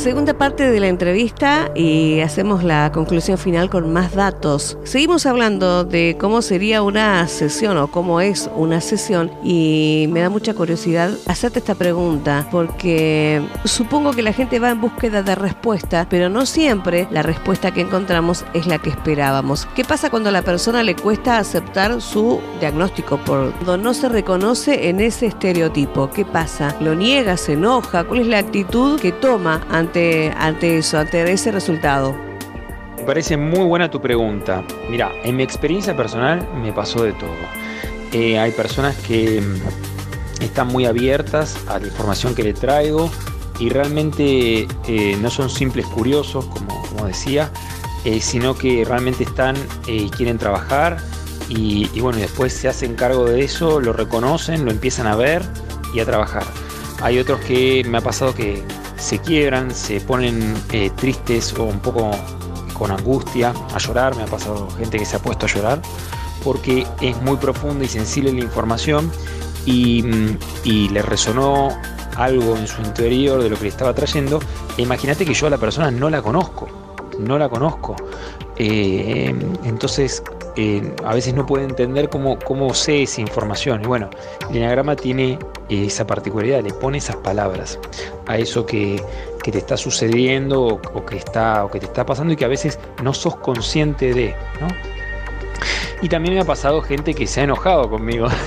Segunda parte de la entrevista y hacemos la conclusión final con más datos. Seguimos hablando de cómo sería una sesión o cómo es una sesión y me da mucha curiosidad hacerte esta pregunta porque supongo que la gente va en búsqueda de respuesta, pero no siempre la respuesta que encontramos es la que esperábamos. ¿Qué pasa cuando a la persona le cuesta aceptar su diagnóstico por cuando no se reconoce en ese estereotipo? ¿Qué pasa? ¿Lo niega? ¿Se enoja? ¿Cuál es la actitud que toma ante ante, eso, ante ese resultado? Me parece muy buena tu pregunta. Mira, en mi experiencia personal me pasó de todo. Eh, hay personas que mm, están muy abiertas a la información que le traigo y realmente eh, no son simples curiosos, como, como decía, eh, sino que realmente están y quieren trabajar y, y bueno, después se hacen cargo de eso, lo reconocen, lo empiezan a ver y a trabajar. Hay otros que me ha pasado que se quiebran, se ponen eh, tristes o un poco con angustia, a llorar, me ha pasado gente que se ha puesto a llorar, porque es muy profunda y sensible la información y, mm, le resonó algo en su interior de lo que le estaba trayendo. E imagínate que yo a la persona no la conozco, no la conozco. Eh, entonces, eh, a veces no puede entender cómo, cómo sé esa información. Y bueno, el enagrama tiene esa particularidad, le pone esas palabras a eso que, te está sucediendo o, que está, o que te está pasando y que a veces no sos consciente de. Y también me ha pasado gente que se ha enojado conmigo.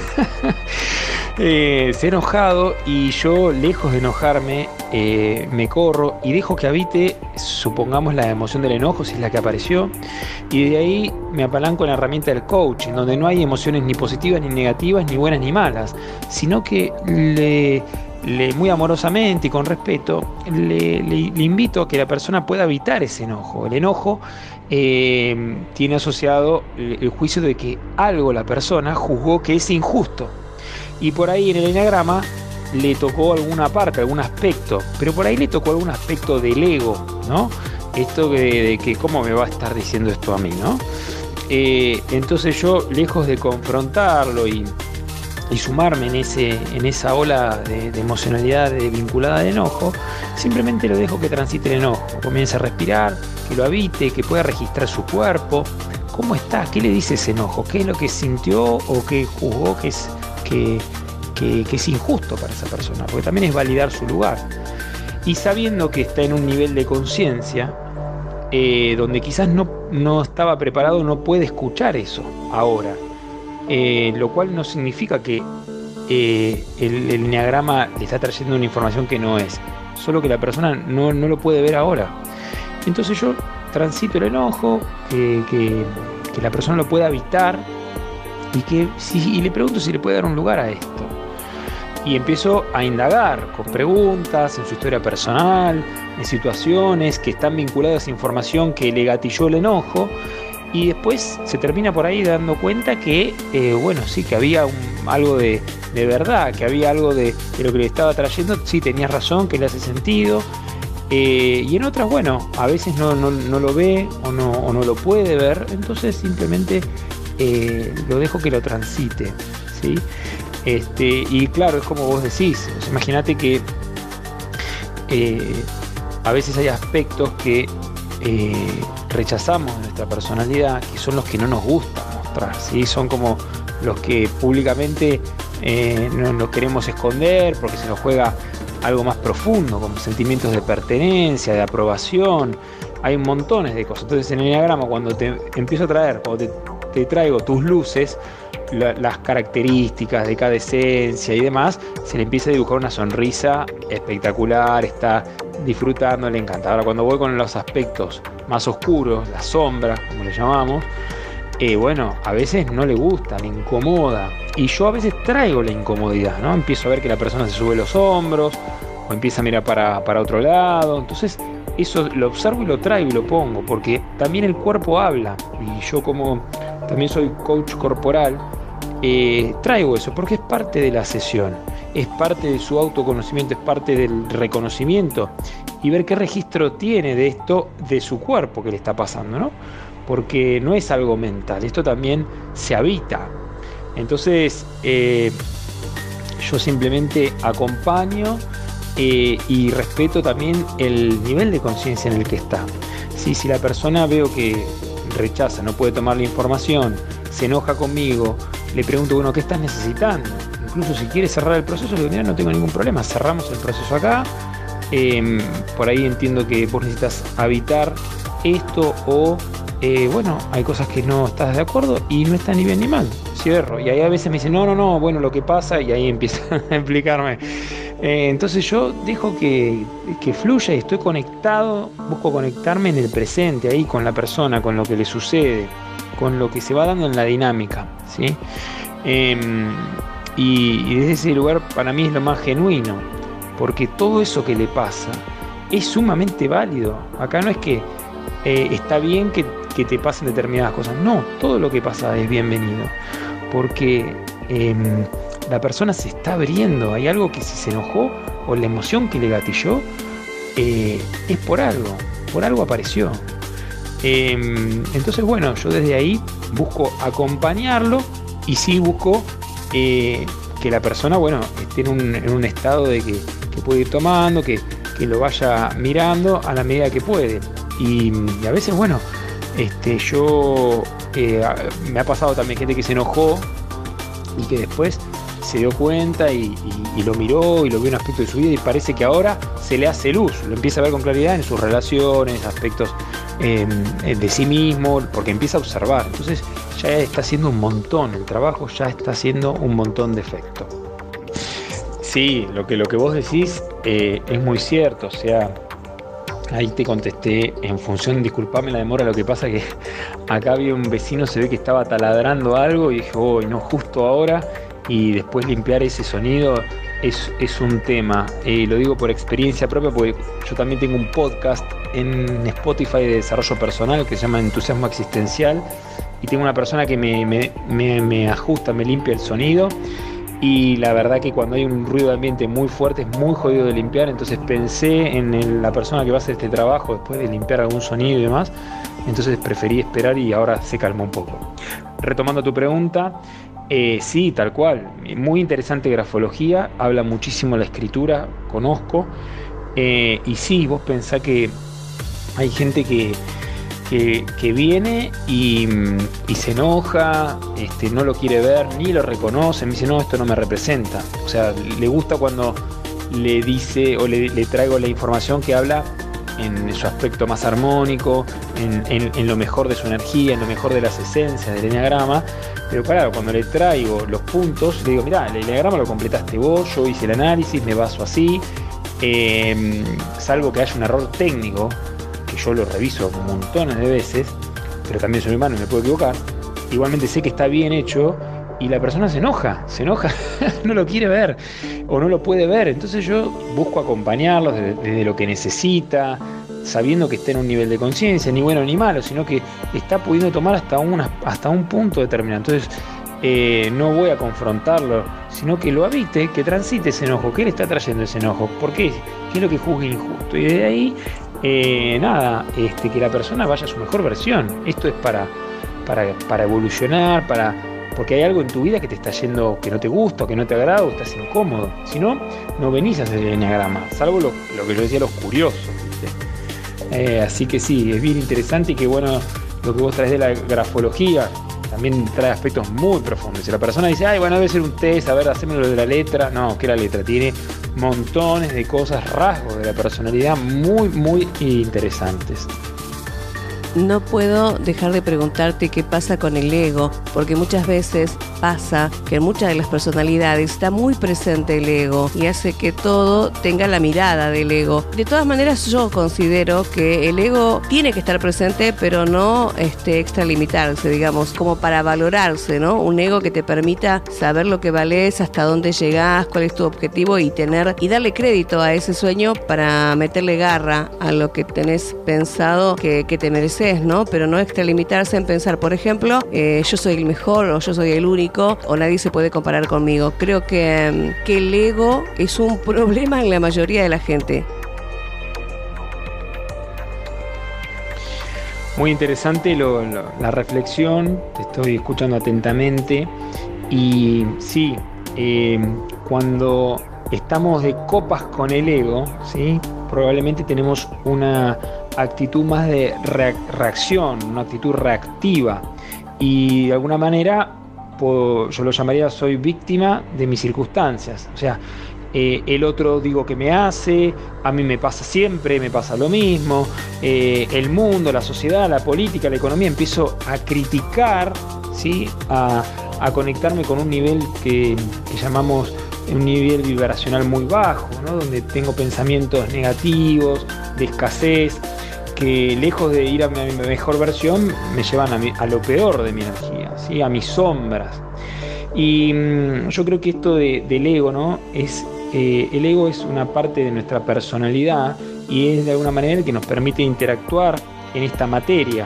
Eh, se ha enojado y yo, lejos de enojarme, eh, me corro y dejo que habite, supongamos, la emoción del enojo, si es la que apareció, y de ahí me apalanco en la herramienta del coaching, donde no hay emociones ni positivas ni negativas, ni buenas ni malas, sino que le, muy amorosamente y con respeto, le, invito a que la persona pueda evitar ese enojo. El enojo eh, tiene asociado el juicio de que algo la persona juzgó que es injusto y por ahí en el enagrama le tocó alguna parte, algún aspecto, pero por ahí le tocó algún aspecto del ego, ¿no? Esto de, que cómo me va a estar diciendo esto a mí, ¿no? Eh, entonces yo, lejos de confrontarlo y, sumarme en, ese, en esa ola de, emocionalidad vinculada al enojo, simplemente lo dejo que transite el enojo, comience a respirar, que lo habite, que pueda registrar su cuerpo, cómo está, qué le dice ese enojo, qué es lo que sintió o qué juzgó que es que, es injusto para esa persona, porque también es validar su lugar. Y sabiendo que está en un nivel de conciencia eh, donde quizás no, no, estaba preparado, no puede escuchar eso ahora. Eh, lo cual no significa que eh, el, el, le está trayendo una información que no es, solo que la persona no, lo puede ver ahora. Entonces yo transito el enojo, que, que, que la persona lo pueda evitar y, que, y le pregunto si le puede dar un lugar a esto. Y empiezo a indagar con preguntas en su historia personal, en situaciones que están vinculadas a información que le gatilló el enojo. Y después se termina por ahí dando cuenta que, eh, bueno, sí, que había algo de, verdad, que había algo de, lo que le estaba trayendo. Sí, tenía razón, que le hace sentido. Eh, y en otras, bueno, a veces no, lo ve o no, o no lo puede ver. Entonces simplemente eh, lo dejo que lo transite. ¿sí? Este, y claro, es como vos decís, imagínate que eh, a veces hay aspectos que eh, rechazamos de nuestra personalidad, que son los que no nos gusta mostrar, ¿sí? son como los que públicamente no queremos esconder porque se nos juega algo más profundo, como sentimientos de pertenencia, de aprobación, hay montones de cosas. Entonces en el diagrama cuando te empiezo a traer, o te te traigo tus luces, las características de cada esencia y demás, se le empieza a dibujar una sonrisa espectacular, está disfrutando, le encanta. Ahora cuando voy con los aspectos más oscuros, las sombras, como le llamamos, eh, bueno, a veces no le gusta, le incomoda. Y yo a veces traigo la incomodidad, ¿no? Empiezo a ver que la persona se sube los hombros o empieza a mirar para, para otro lado. Entonces, eso lo observo y lo traigo y lo pongo, porque también el cuerpo habla. Y yo como también soy coach corporal, eh, traigo eso porque es parte de la sesión, es parte de su autoconocimiento, es parte del reconocimiento y ver qué registro tiene de esto, de su cuerpo que le está pasando, ¿no? Porque no es algo mental, esto también se habita. Entonces, eh, yo simplemente acompaño eh, y respeto también el nivel de conciencia en el que está. Si la persona veo que rechaza, no puede tomar la información, se enoja conmigo, le pregunto, bueno, ¿qué estás necesitando? Incluso si quiere cerrar el proceso, le digo, no tengo ningún problema, cerramos el proceso acá. Em, por ahí entiendo que vos necesitas habitar esto o, eh, bueno, hay cosas que no estás de acuerdo y no está ni bien ni mal, cierro. Y ahí a veces me dicen, no, no, no, bueno, lo que pasa, y ahí empiezan a explicarme. Eh, entonces yo dejo que, que, fluya y estoy conectado, busco conectarme en el presente, ahí con la persona, con lo que le sucede, con lo que se va dando en la dinámica. ¿sí? Em, y, desde ese lugar para mí es lo más genuino, porque todo eso que le pasa es sumamente válido. Acá no es que eh, está bien que, te pasen determinadas cosas, no, todo lo que pasa es bienvenido, porque em, la persona se está abriendo, hay algo que si se enojó o la emoción que le gatilló, eh, es por algo, por algo apareció. Em, entonces, bueno, yo desde ahí busco acompañarlo y sí busco eh, que la persona, bueno, esté en un, estado de que, puede ir tomando, que, lo vaya mirando a la medida que puede. Y, a veces, bueno, este, yo eh, me ha pasado también gente que se enojó y que después se dio cuenta y, lo miró y lo vio en aspecto de su vida y parece que ahora se le hace luz, lo empieza a ver con claridad en sus relaciones, aspectos em, de sí mismo, porque empieza a observar. Entonces ya está haciendo un montón, el trabajo ya está haciendo un montón de efecto. Sí, lo que, lo que vos decís eh, es muy cierto, o sea, ahí te contesté en función, disculpame la demora, lo que pasa que acá había un vecino, se ve que estaba taladrando algo y dije, oh, no, justo ahora, y después limpiar ese sonido es, un tema. Eh, lo digo por experiencia propia, porque yo también tengo un podcast en Spotify de desarrollo personal que se llama Entusiasmo Existencial y tengo una persona que me, ajusta, me limpia el sonido. Y la verdad que cuando hay un ruido de ambiente muy fuerte es muy jodido de limpiar, entonces pensé en la persona que va a hacer este trabajo después de limpiar algún sonido y demás, entonces preferí esperar y ahora se calmó un poco. Retomando tu pregunta, eh, sí, tal cual. Muy interesante grafología, habla muchísimo la escritura, conozco. Eh, y sí, vos pensás que hay gente que, que, viene y, se enoja, este, no lo quiere ver, ni lo reconoce, me dice, no, esto no me representa. O sea, le gusta cuando le dice o le, traigo la información que habla en su aspecto más armónico, en, lo mejor de su energía, en lo mejor de las esencias del enneagrama, pero claro, cuando le traigo los puntos, le digo, mira, el diagrama lo completaste vos, yo hice el análisis, me baso así, em, salvo que haya un error técnico, que yo lo reviso montones de veces, pero también soy humano y me puedo equivocar, igualmente sé que está bien hecho y la persona se enoja, se enoja, no lo quiere ver o no lo puede ver, entonces yo busco acompañarlo desde lo que necesita, sabiendo que está en un nivel de conciencia, ni bueno ni malo, sino que está pudiendo tomar hasta, una, hasta un punto determinado. Entonces, eh, no voy a confrontarlo, sino que lo habite, que transite ese enojo. ¿Qué le está trayendo ese enojo? ¿Por qué? ¿Qué es lo que juzga injusto? Y de ahí, eh, nada, este, que la persona vaya a su mejor versión. Esto es para, para, para evolucionar, para porque hay algo en tu vida que te está yendo, que no te gusta, que no te agrada o estás incómodo. Si no, no venís a hacer el enneagrama, salvo lo, que yo decía, los curiosos. Eh, así que sí, es bien interesante y que bueno lo que vos traes de la grafología también trae aspectos muy profundos. Si la persona dice, ay, bueno, debe ser un test, a ver, haceme lo de la letra. No, que la letra tiene montones de cosas, rasgos de la personalidad muy, muy interesantes no puedo dejar de preguntarte qué pasa con el ego, porque muchas veces pasa que en muchas de las personalidades está muy presente el ego y hace que todo tenga la mirada del ego. De todas maneras, yo considero que el ego tiene que estar presente, pero no este, extralimitarse, digamos, como para valorarse, ¿no? Un ego que te permita saber lo que vales, hasta dónde llegás, cuál es tu objetivo y tener y darle crédito a ese sueño para meterle garra a lo que tenés pensado que, que te mereces ¿no? Pero no extralimitarse en pensar, por ejemplo, eh, yo soy el mejor o yo soy el único o nadie se puede comparar conmigo. Creo que, mm, que el ego es un problema en la mayoría de la gente. Muy interesante la reflexión, estoy escuchando atentamente y sí, eh, cuando estamos de copas con el ego, ¿sí? probablemente tenemos una actitud más de reacción, una actitud reactiva. Y de alguna manera, yo lo llamaría soy víctima de mis circunstancias. O sea, eh, el otro digo que me hace, a mí me pasa siempre, me pasa lo mismo, eh, el mundo, la sociedad, la política, la economía, empiezo a criticar, ¿sí? a, conectarme con un nivel que, llamamos un nivel vibracional muy bajo, donde tengo pensamientos negativos, de escasez, que lejos de ir a mi mejor versión me llevan a, lo peor de mi energía, ¿sí? a mis sombras. Y mm, yo creo que esto del ego ¿no? es eh, el ego es una parte de nuestra personalidad y es de alguna manera el que nos permite interactuar en esta materia.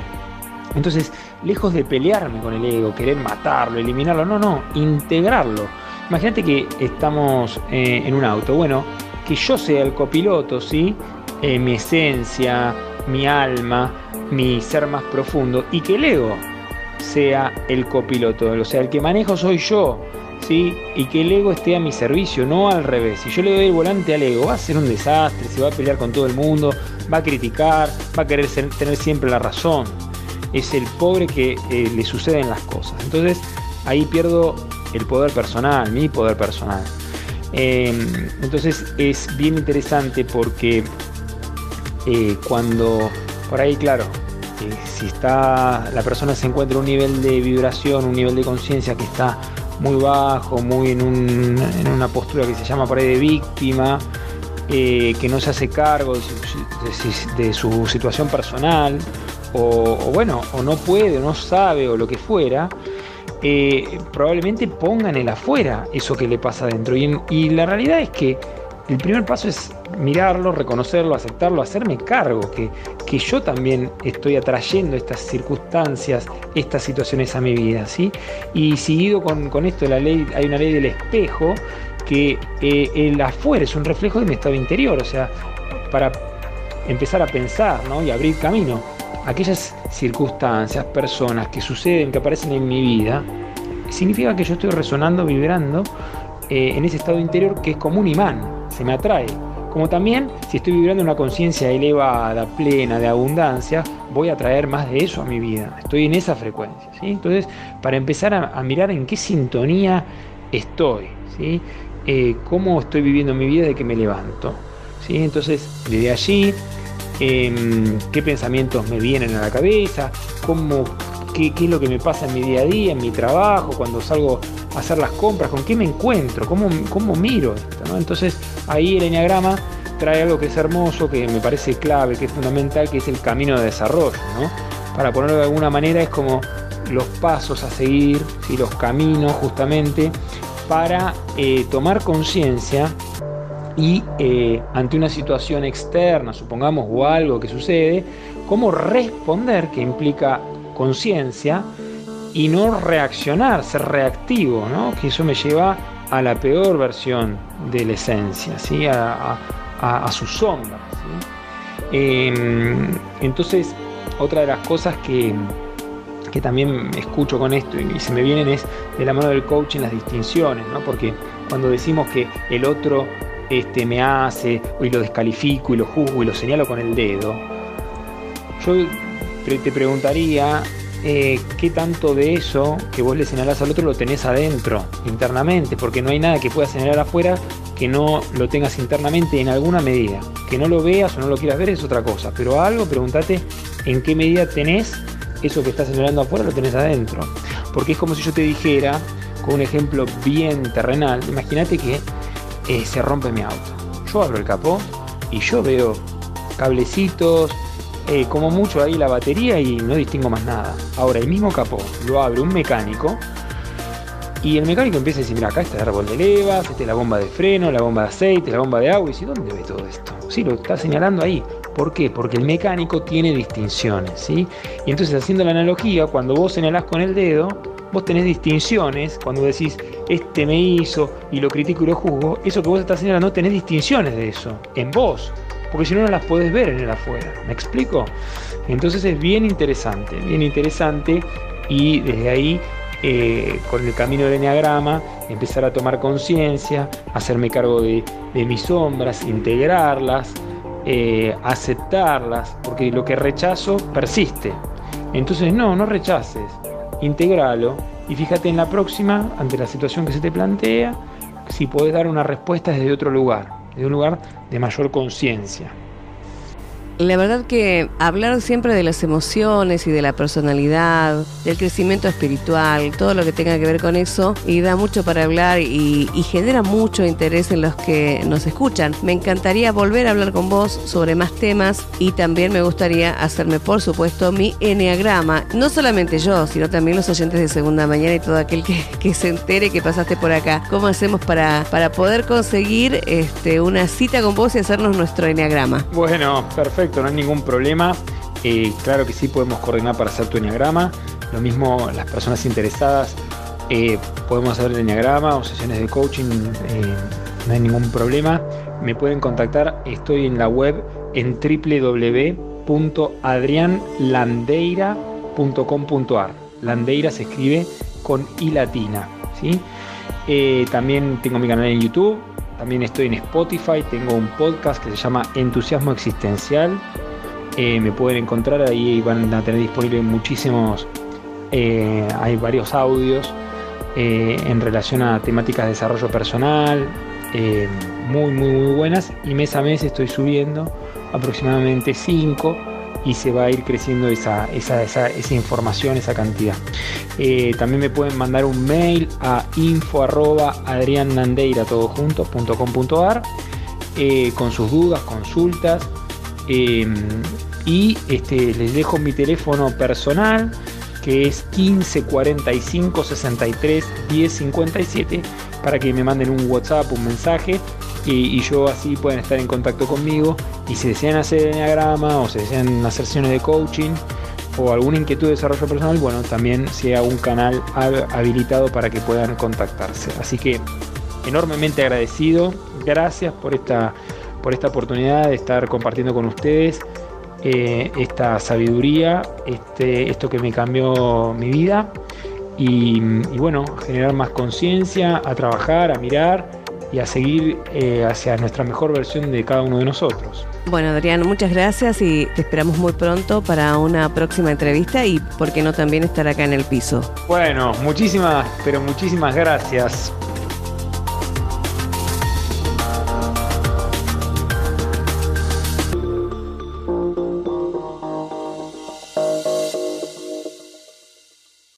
Entonces, lejos de pelearme con el ego, querer matarlo, eliminarlo, no, no, integrarlo. Imagínate que estamos eh, en un auto, bueno, que yo sea el copiloto, ¿sí? Eh, mi esencia, mi alma, mi ser más profundo, y que el ego sea el copiloto, o sea, el que manejo soy yo, y que el ego esté a mi servicio, no al revés. Si yo le doy el volante al ego, va a ser un desastre, se va a pelear con todo el mundo, va a criticar, va a querer tener siempre la razón. Es el pobre que eh, le suceden las cosas. Entonces ahí pierdo el poder personal, mi poder personal. Em, entonces es bien interesante porque eh, cuando por ahí, claro, si está la persona se encuentra en un nivel de vibración, un nivel de conciencia que está muy bajo, muy en, una postura que se llama por ahí de víctima, eh, que no se hace cargo de su, situación personal, o, bueno, o no puede, o no sabe, o lo que fuera, eh, probablemente pongan el afuera eso que le pasa adentro. y la realidad es que el primer paso es mirarlo, reconocerlo, aceptarlo, hacerme cargo, que, que yo también estoy atrayendo estas circunstancias, estas situaciones a mi vida. ¿sí? Y seguido con, con esto, la ley, hay una ley del espejo, que eh, el afuera es un reflejo de mi estado interior, o sea, para empezar a pensar ¿no? y abrir camino. Aquellas circunstancias, personas que suceden, que aparecen en mi vida, significa que yo estoy resonando, vibrando eh, en ese estado interior que es como un imán se me atrae. Como también, si estoy vibrando una conciencia elevada, plena, de abundancia, voy a traer más de eso a mi vida. Estoy en esa frecuencia. Entonces, para empezar a, mirar en qué sintonía estoy. Eh, cómo estoy viviendo mi vida de que me levanto. Entonces, desde allí, em, qué pensamientos me vienen a la cabeza, cómo, qué, es lo que me pasa en mi día a día, en mi trabajo, cuando salgo hacer las compras, con qué me encuentro, cómo, cómo miro esto. Entonces ahí el enneagrama trae algo que es hermoso, que me parece clave, que es fundamental, que es el camino de desarrollo. Para ponerlo de alguna manera es como los pasos a seguir, y los caminos justamente para eh, tomar conciencia y eh, ante una situación externa, supongamos, o algo que sucede, cómo responder, que implica conciencia, y no reaccionar, ser reactivo, ¿no? que eso me lleva a la peor versión de la esencia, ¿sí? a, su sombra. Em, entonces, otra de las cosas que, que también escucho con esto y, se me vienen es de la mano del coaching las distinciones, ¿no? porque cuando decimos que el otro este, me hace y lo descalifico y lo juzgo y lo señalo con el dedo, yo te preguntaría eh, qué tanto de eso que vos le señalás al otro lo tenés adentro, internamente, porque no hay nada que pueda señalar afuera que no lo tengas internamente en alguna medida. Que no lo veas o no lo quieras ver es otra cosa, pero algo pregúntate en qué medida tenés eso que estás señalando afuera lo tenés adentro. Porque es como si yo te dijera, con un ejemplo bien terrenal, imagínate que eh, se rompe mi auto. Yo abro el capó y yo veo cablecitos, eh, como mucho ahí la batería y no distingo más nada. Ahora, el mismo capó lo abre un mecánico y el mecánico empieza a decir, mira, acá está el árbol de levas, esta es la bomba de freno, la bomba de aceite, la bomba de agua. Y dice, ¿dónde ve todo esto? Sí, lo está señalando ahí. ¿Por qué? Porque el mecánico tiene distinciones, ¿sí? Y entonces haciendo la analogía, cuando vos señalás con el dedo, vos tenés distinciones, cuando decís, este me hizo y lo critico y lo juzgo, eso que vos estás señalando, tenés distinciones de eso, en vos porque si no, no las podés ver en el afuera. ¿Me explico? Entonces es bien interesante, bien interesante y desde ahí eh, con el camino del enneagrama, empezar a tomar conciencia, hacerme cargo de, mis sombras, integrarlas, eh, aceptarlas, porque lo que rechazo persiste. Entonces, no, no rechaces, integralo y fíjate en la próxima, ante la situación que se te plantea, si podés dar una respuesta desde otro lugar, desde un lugar de mayor conciencia. La verdad que hablar siempre de las emociones y de la personalidad, del crecimiento espiritual, todo lo que tenga que ver con eso, y da mucho para hablar y, genera mucho interés en los que nos escuchan. Me encantaría volver a hablar con vos sobre más temas y también me gustaría hacerme, por supuesto, mi enneagrama. No solamente yo, sino también los oyentes de Segunda Mañana y todo aquel que, se entere que pasaste por acá. ¿Cómo hacemos para, para poder conseguir este, una cita con vos y hacernos nuestro enneagrama? Bueno, perfecto no hay ningún problema. Eh, claro que sí podemos coordinar para hacer tu enneagrama. Lo mismo las personas interesadas eh, podemos hacer el enneagrama o sesiones de coaching, eh, no hay ningún problema. Me pueden contactar, estoy en la web en www.adrianlandeira.com.ar. Landeira se escribe con I latina. ¿sí? también tengo mi canal en YouTube, también estoy en Spotify, tengo un podcast que se llama Entusiasmo Existencial. Eh, me pueden encontrar ahí, van a tener disponibles muchísimos, eh, hay varios audios eh, en relación a temáticas de desarrollo personal, muy, muy, muy buenas. Y mes a mes estoy subiendo aproximadamente 5 y se va a ir creciendo esa, esa, información, esa cantidad. Eh, también me pueden mandar un mail a info arroba eh, con sus dudas, consultas. Em, y este, les dejo mi teléfono personal que es 15 45 63 10 57 para que me manden un WhatsApp, un mensaje y, yo así pueden estar en contacto conmigo. Y si desean hacer enneagrama o si desean hacer sesiones de coaching o alguna inquietud de desarrollo personal, bueno, también sea un canal habilitado para que puedan contactarse. Así que enormemente agradecido, gracias por esta, por esta oportunidad de estar compartiendo con ustedes eh, esta sabiduría, este, esto que me cambió mi vida. Y, y bueno, generar más conciencia, a trabajar, a mirar y a seguir eh, hacia nuestra mejor versión de cada uno de nosotros. Bueno, Adrián, muchas gracias y te esperamos muy pronto para una próxima entrevista y, por qué no, también estar acá en el piso. Bueno, muchísimas, pero muchísimas gracias.